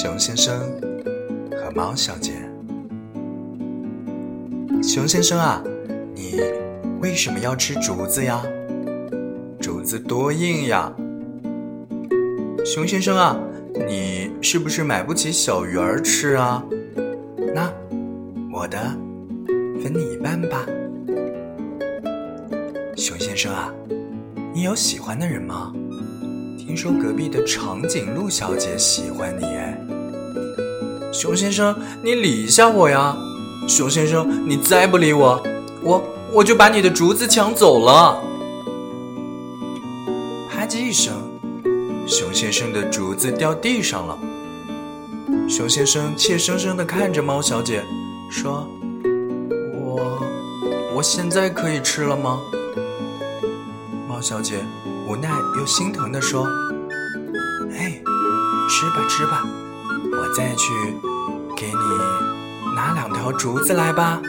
熊先生和猫小姐。熊先生啊，你为什么要吃竹子呀？竹子多硬呀！熊先生啊，你是不是买不起小鱼儿吃啊？那我的分你一半吧。熊先生啊，你有喜欢的人吗？听说隔壁的长颈鹿小姐喜欢你哎。熊先生，你理一下我呀！熊先生，你再不理我，我我就把你的竹子抢走了。啪叽一声，熊先生的竹子掉地上了。熊先生怯生生地看着猫小姐，说：“我我现在可以吃了吗？”猫小姐无奈又心疼地说：“哎，吃吧吃吧，我再去给你拿两条竹子来吧。”